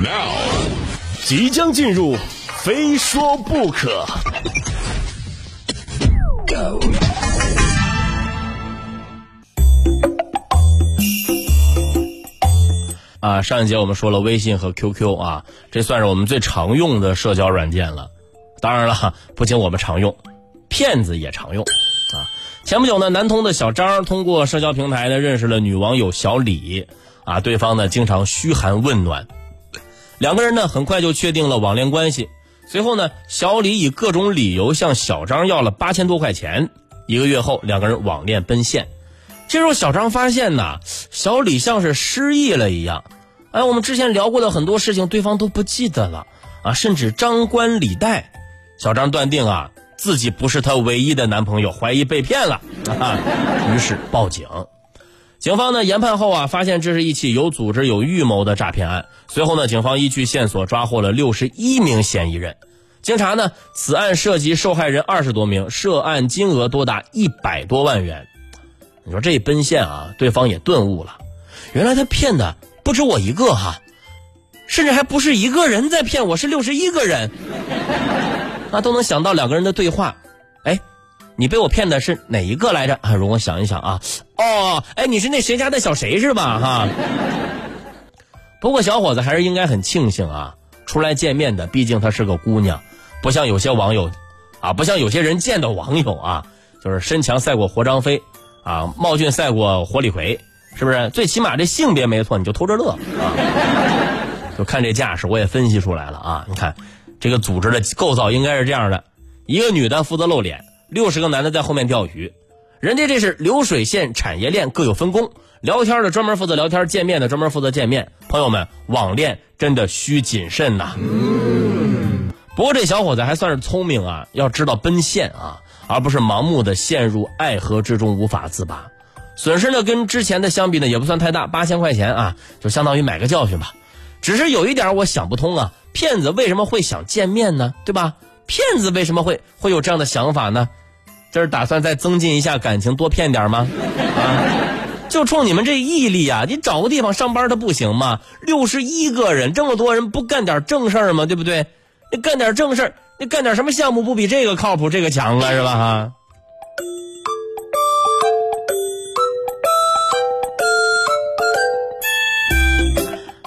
Now，即将进入，非说不可。啊，上一节我们说了微信和 QQ 啊，这算是我们最常用的社交软件了。当然了，不仅我们常用，骗子也常用啊。前不久呢，南通的小张通过社交平台呢认识了女网友小李啊，对方呢经常嘘寒问暖，两个人呢很快就确定了网恋关系。随后呢，小李以各种理由向小张要了八千多块钱。一个月后，两个人网恋奔现。这时候，小张发现呢，小李像是失忆了一样。哎，我们之前聊过的很多事情，对方都不记得了啊，甚至张冠李戴。小张断定啊，自己不是他唯一的男朋友，怀疑被骗了啊，于是报警。警方呢研判后啊，发现这是一起有组织、有预谋的诈骗案。随后呢，警方依据线索抓获了六十一名嫌疑人。经查呢，此案涉及受害人二十多名，涉案金额多达一百多万元。你说这一奔现啊，对方也顿悟了，原来他骗的不止我一个哈，甚至还不是一个人在骗我，是六十一个人。那都能想到两个人的对话，哎，你被我骗的是哪一个来着？啊，容我想一想啊，哦，哎，你是那谁家的小谁是吧？哈。不过小伙子还是应该很庆幸啊，出来见面的毕竟她是个姑娘，不像有些网友，啊，不像有些人见到网友啊，就是身强赛过活张飞。啊，貌俊赛过活李逵，是不是？最起码这性别没错，你就偷着乐啊！就看这架势，我也分析出来了啊！你看，这个组织的构造应该是这样的：一个女的负责露脸，六十个男的在后面钓鱼。人家这是流水线产业链，各有分工。聊天的专门负责聊天，见面的专门负责见面。朋友们，网恋真的需谨慎呐。不过这小伙子还算是聪明啊，要知道奔现啊。而不是盲目的陷入爱河之中无法自拔，损失呢跟之前的相比呢也不算太大，八千块钱啊就相当于买个教训吧。只是有一点我想不通啊，骗子为什么会想见面呢？对吧？骗子为什么会会有这样的想法呢？这是打算再增进一下感情，多骗点吗？啊，就冲你们这毅力啊，你找个地方上班他不行吗？六十一个人，这么多人不干点正事儿吗？对不对？你干点正事儿。你干点什么项目不比这个靠谱，这个强啊，是吧？哈。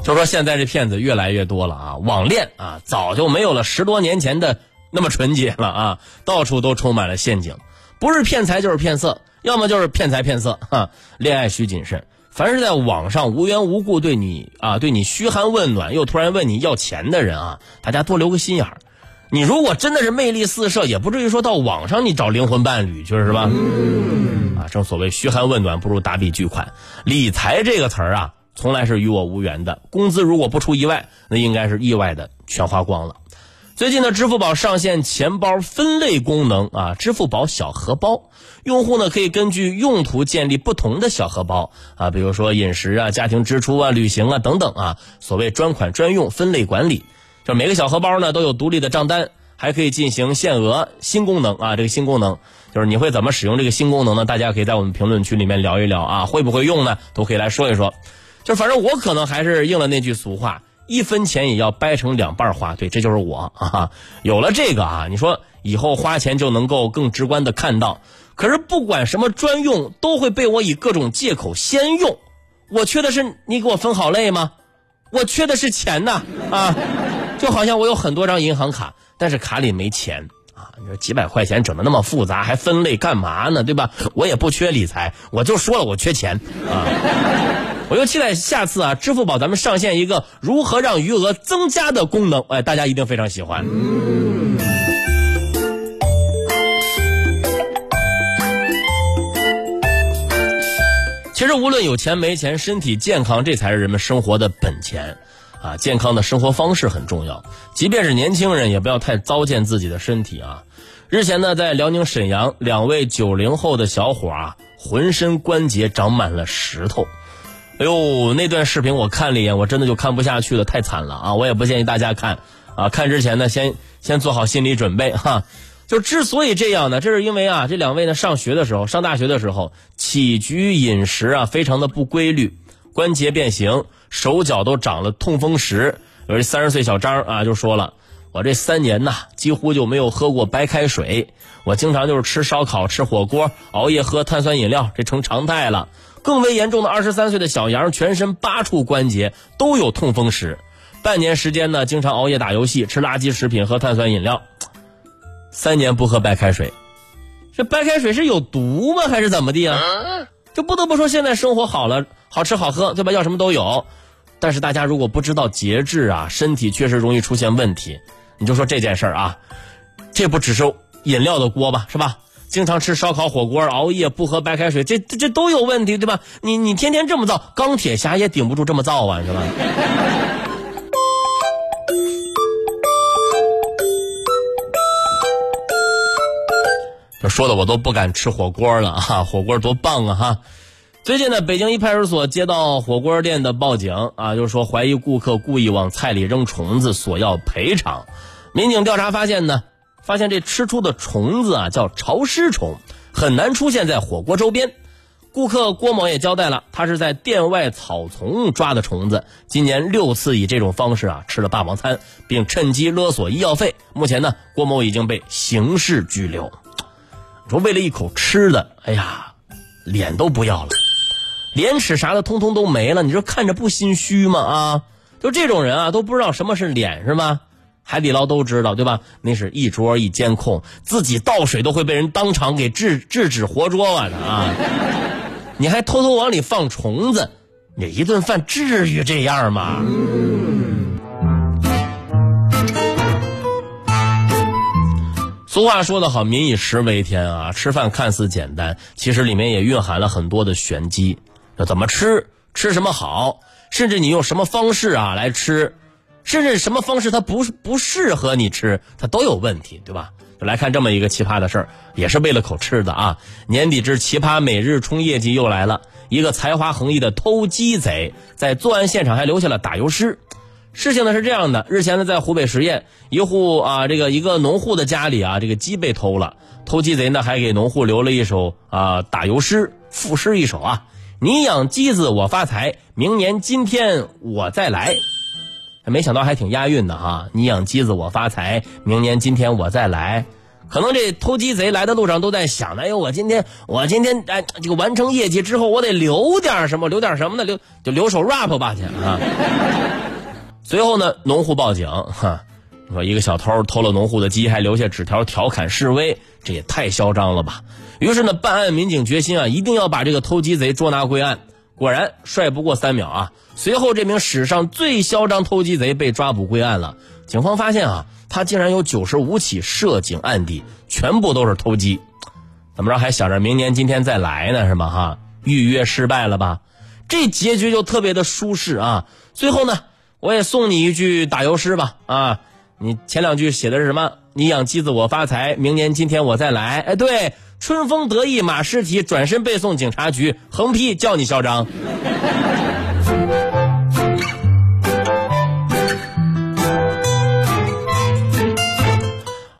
就说现在这骗子越来越多了啊，网恋啊，早就没有了十多年前的那么纯洁了啊，到处都充满了陷阱，不是骗财就是骗色，要么就是骗财骗色。哈，恋爱需谨慎，凡是在网上无缘无故对你啊，对你嘘寒问暖，又突然问你要钱的人啊，大家多留个心眼儿。你如果真的是魅力四射，也不至于说到网上你找灵魂伴侣去是吧？啊，正所谓嘘寒问暖不如打笔巨款。理财这个词儿啊，从来是与我无缘的。工资如果不出意外，那应该是意外的全花光了。最近呢，支付宝上线钱包分类功能啊，支付宝小荷包，用户呢可以根据用途建立不同的小荷包啊，比如说饮食啊、家庭支出啊、旅行啊等等啊，所谓专款专用分类管理。就每个小荷包呢都有独立的账单，还可以进行限额新功能啊！这个新功能就是你会怎么使用这个新功能呢？大家可以在我们评论区里面聊一聊啊，会不会用呢？都可以来说一说。就反正我可能还是应了那句俗话：一分钱也要掰成两半花。对，这就是我啊！有了这个啊，你说以后花钱就能够更直观的看到。可是不管什么专用，都会被我以各种借口先用。我缺的是你给我分好类吗？我缺的是钱呐啊！就好像我有很多张银行卡，但是卡里没钱啊！你说几百块钱整的那么复杂，还分类干嘛呢？对吧？我也不缺理财，我就说了我缺钱啊！我又期待下次啊，支付宝咱们上线一个如何让余额增加的功能，哎，大家一定非常喜欢。其实无论有钱没钱，身体健康这才是人们生活的本钱。啊，健康的生活方式很重要。即便是年轻人，也不要太糟践自己的身体啊。日前呢，在辽宁沈阳，两位九零后的小伙啊，浑身关节长满了石头。哎呦，那段视频我看了一眼，我真的就看不下去了，太惨了啊！我也不建议大家看啊。看之前呢，先先做好心理准备哈。就之所以这样呢，这是因为啊，这两位呢上学的时候，上大学的时候，起居饮食啊非常的不规律，关节变形。手脚都长了痛风石，有这三十岁小张啊，就说了，我这三年呐，几乎就没有喝过白开水，我经常就是吃烧烤、吃火锅，熬夜喝碳酸饮料，这成常态了。更为严重的二十三岁的小杨，全身八处关节都有痛风石，半年时间呢，经常熬夜打游戏，吃垃圾食品，喝碳酸饮料，三年不喝白开水，这白开水是有毒吗？还是怎么地啊？就不得不说，现在生活好了，好吃好喝，对吧？要什么都有。但是大家如果不知道节制啊，身体确实容易出现问题。你就说这件事儿啊，这不只是饮料的锅吧，是吧？经常吃烧烤火锅，熬夜不喝白开水，这这这都有问题，对吧？你你天天这么造，钢铁侠也顶不住这么造啊，是吧？这说的我都不敢吃火锅了哈，火锅多棒啊哈！最近呢，北京一派出所接到火锅店的报警啊，就是说怀疑顾客故意往菜里扔虫子，索要赔偿。民警调查发现呢。发现这吃出的虫子啊叫潮湿虫，很难出现在火锅周边。顾客郭某也交代了，他是在店外草丛抓的虫子，今年六次以这种方式啊吃了霸王餐，并趁机勒索医药费。目前呢，郭某已经被刑事拘留。说为了一口吃的，哎呀，脸都不要了，廉耻啥的通通都没了。你说看着不心虚吗？啊，就这种人啊，都不知道什么是脸是吗？海底捞都知道对吧？那是一桌一监控，自己倒水都会被人当场给制制止活捉了的啊！你还偷偷往里放虫子，你一顿饭至于这样吗？俗话说得好，民以食为天啊！吃饭看似简单，其实里面也蕴含了很多的玄机。那怎么吃？吃什么好？甚至你用什么方式啊来吃？甚至什么方式它不不适合你吃，它都有问题，对吧？就来看这么一个奇葩的事儿，也是为了口吃的啊！年底之奇葩每日冲业绩又来了，一个才华横溢的偷鸡贼在作案现场还留下了打油诗。事情呢是这样的，日前呢在湖北十堰一户啊这个一个农户的家里啊这个鸡被偷了，偷鸡贼呢还给农户留了一首啊打油诗，赋诗一首啊：你养鸡子我发财，明年今天我再来。没想到还挺押韵的哈！你养鸡子我发财，明年今天我再来。可能这偷鸡贼来的路上都在想呢，哎呦，我今天我今天哎，这个完成业绩之后，我得留点什么，留点什么呢？留就留首 rap 吧去啊！随后呢，农户报警，哈，说一个小偷偷了农户的鸡，还留下纸条调侃示威，这也太嚣张了吧！于是呢，办案民警决心啊，一定要把这个偷鸡贼捉拿归案。果然帅不过三秒啊！随后这名史上最嚣张偷鸡贼被抓捕归案了。警方发现啊，他竟然有九十五起涉警案底，全部都是偷鸡。怎么着还想着明年今天再来呢？是吗？哈，预约失败了吧？这结局就特别的舒适啊！最后呢，我也送你一句打油诗吧啊！你前两句写的是什么？你养鸡子我发财，明年今天我再来。哎，对。春风得意马失蹄，转身背诵警察局，横批叫你嚣张。